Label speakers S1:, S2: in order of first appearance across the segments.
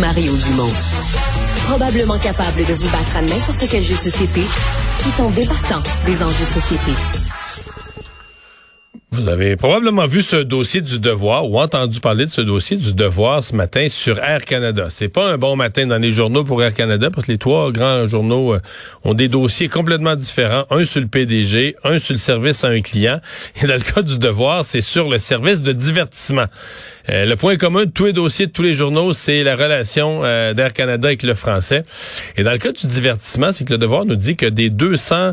S1: Mario Dumont. Probablement capable de vous battre à n'importe quel jeu de société tout en débattant des enjeux de société.
S2: Vous avez probablement vu ce dossier du devoir ou entendu parler de ce dossier du devoir ce matin sur Air Canada. C'est pas un bon matin dans les journaux pour Air Canada parce que les trois grands journaux euh, ont des dossiers complètement différents. Un sur le PDG, un sur le service à un client. Et dans le cas du devoir, c'est sur le service de divertissement. Euh, le point commun de tous les dossiers de tous les journaux, c'est la relation euh, d'Air Canada avec le français. Et dans le cas du divertissement, c'est que le devoir nous dit que des 200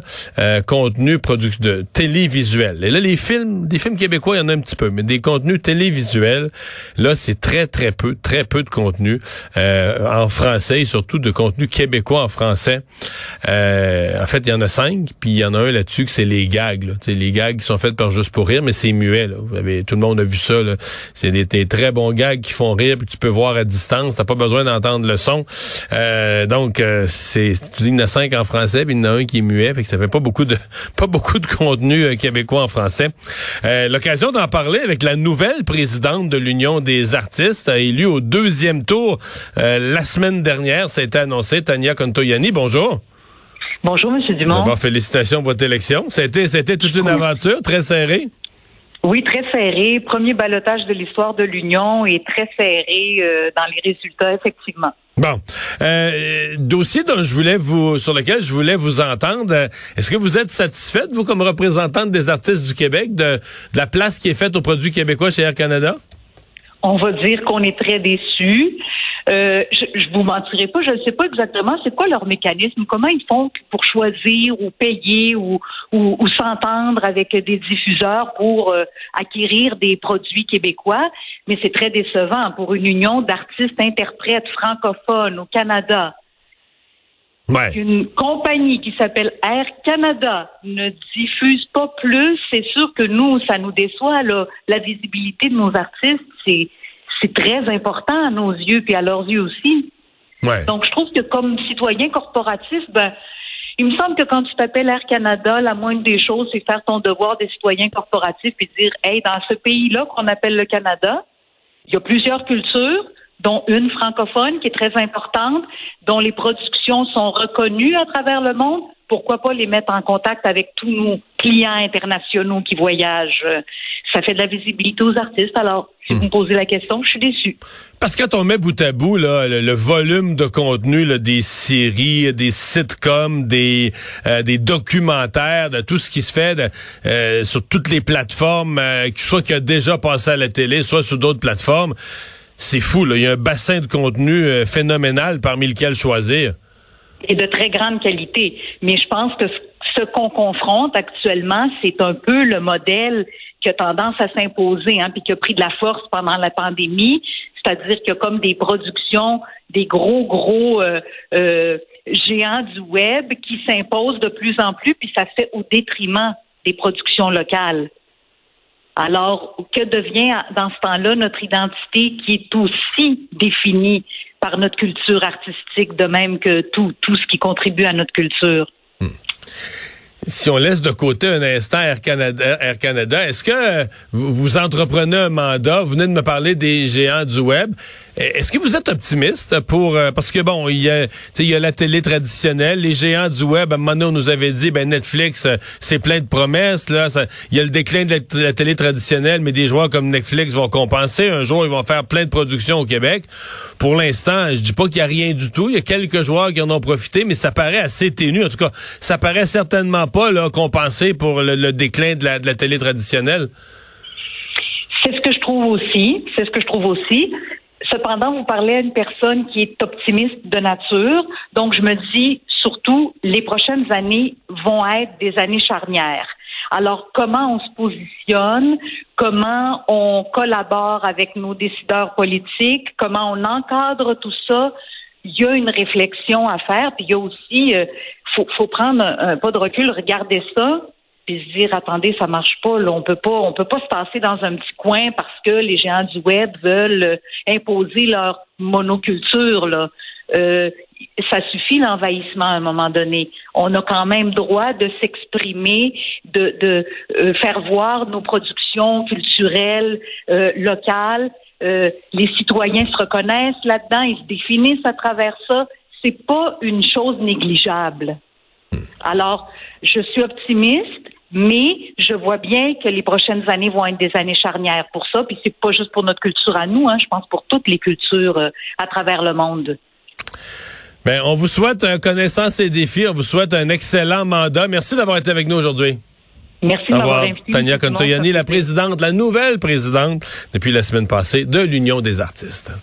S2: contenus de télévisuels. Et là, les films des films québécois, il y en a un petit peu, mais des contenus télévisuels, là, c'est très, très peu, très peu de contenu euh, en français et surtout de contenu québécois en français. Euh, en fait, il y en a cinq, puis il y en a un là-dessus que c'est les gags. Là. les gags qui sont faits par Juste pour rire, mais c'est muet. Là. Vous avez, tout le monde a vu ça. C'est des, des, très bons gags qui font rire, puis tu peux voir à distance. T'as pas besoin d'entendre le son. Euh, donc, euh, c'est tu dis il y en a cinq en français, puis il y en a un qui est muet, fait que ça fait pas beaucoup de pas beaucoup de contenu euh, québécois en français. Euh, l'occasion d'en parler avec la nouvelle présidente de l'Union des artistes, élue au deuxième tour euh, la semaine dernière. Ça a été annoncé. Tania Contoyani, bonjour.
S3: Bonjour, M. Dumont.
S2: D'abord, félicitations pour votre élection. C'était, c'était toute une aventure très serrée.
S3: Oui, très serré. Premier balotage de l'histoire de l'Union et très serré euh, dans les résultats, effectivement.
S2: Bon, euh, dossier dont je voulais vous, sur lequel je voulais vous entendre. Est-ce que vous êtes satisfaite, vous, comme représentante des artistes du Québec, de, de la place qui est faite aux produits québécois chez Air Canada?
S3: On va dire qu'on est très déçus. Euh, je, je vous mentirai pas, je ne sais pas exactement c'est quoi leur mécanisme, comment ils font pour choisir ou payer ou, ou, s'entendre avec des diffuseurs pour euh, acquérir des produits québécois, mais c'est très décevant pour une union d'artistes interprètes francophones au Canada.
S2: Ouais.
S3: Une compagnie qui s'appelle Air Canada ne diffuse pas plus, c'est sûr que nous, ça nous déçoit. Là. La visibilité de nos artistes, c'est c'est très important à nos yeux puis à leurs yeux aussi. Donc, je trouve que comme citoyen corporatif, ben, il me semble que quand tu t'appelles Air Canada, la moindre des choses, c'est faire ton devoir des citoyens corporatifs et dire, hey, dans ce pays-là qu'on appelle le Canada, il y a plusieurs cultures, dont une francophone qui est très importante, dont les productions sont reconnues à travers le monde pourquoi pas les mettre en contact avec tous nos clients internationaux qui voyagent? Ça fait de la visibilité aux artistes. Alors, si vous me hmm. posez la question, je suis déçu.
S2: Parce que quand on met bout à bout là, le, volume de contenu là, des séries, des sitcoms, des, euh, des documentaires, de tout ce qui se fait euh, sur toutes les plateformes, euh, soit qui a déjà passé à la télé, soit sur d'autres plateformes, c'est fou. Là. Il y a un bassin de contenu phénoménal parmi lequel choisir
S3: et de très grande qualité. Mais je pense que ce qu'on confronte actuellement, c'est un peu le modèle qui a tendance à s'imposer, hein, puis qui a pris de la force pendant la pandémie, c'est-à-dire qu'il y a comme des productions, des gros, gros euh, euh, géants du web qui s'imposent de plus en plus, puis ça se fait au détriment des productions locales. Alors, que devient dans ce temps-là notre identité qui est aussi définie par notre culture artistique, de même que tout, tout ce qui contribue à notre culture. Hmm.
S2: Si on laisse de côté un instant Air Canada, Air Canada est-ce que vous entreprenez un mandat? Vous venez de me parler des géants du web. Est-ce que vous êtes optimiste pour euh, parce que bon, il y a il y a la télé traditionnelle, les géants du web. À un moment donné, on nous avait dit ben Netflix, euh, c'est plein de promesses là. Il y a le déclin de la, télé traditionnelle, mais des joueurs comme Netflix vont compenser. Un jour, ils vont faire plein de productions au Québec. Pour l'instant, je dis pas qu'il y a rien du tout. Il y a quelques joueurs qui en ont profité, mais ça paraît assez ténu. En tout cas, ça paraît certainement pas là compensé pour le, déclin de la télé traditionnelle.
S3: C'est ce que je trouve aussi. C'est ce que je trouve aussi. Cependant, vous parlez à une personne qui est optimiste de nature. Donc, je me dis, surtout, les prochaines années vont être des années charnières. Alors, comment on se positionne, comment on collabore avec nos décideurs politiques, comment on encadre tout ça, il y a une réflexion à faire, puis il y a aussi, euh, faut, faut prendre un, pas de recul, regarder ça, puis se dire attendez, ça marche pas, là, on peut pas, on peut pas se passer dans un petit coin parce que les géants du web veulent euh, imposer leur monoculture là. Euh, ça suffit l'envahissement à un moment donné. On a quand même droit de s'exprimer, de, de euh, faire voir nos productions culturelles locales les citoyens se reconnaissent là-dedans, ils se définissent à travers ça. C'est pas une chose négligeable. Alors, je suis optimiste, mais je vois bien que les prochaines années vont être des années charnières pour ça. Puis c'est pas juste pour notre culture à nous, hein, je pense pour toutes les cultures euh, à travers le monde.
S2: Bien, on vous souhaite, un connaissance et défis, on vous souhaite un excellent mandat. Merci d'avoir été avec nous aujourd'hui.
S3: Merci de m'avoir invité.
S2: Tania Contoyani, la présidente, la nouvelle présidente depuis la semaine passée de l'Union des artistes.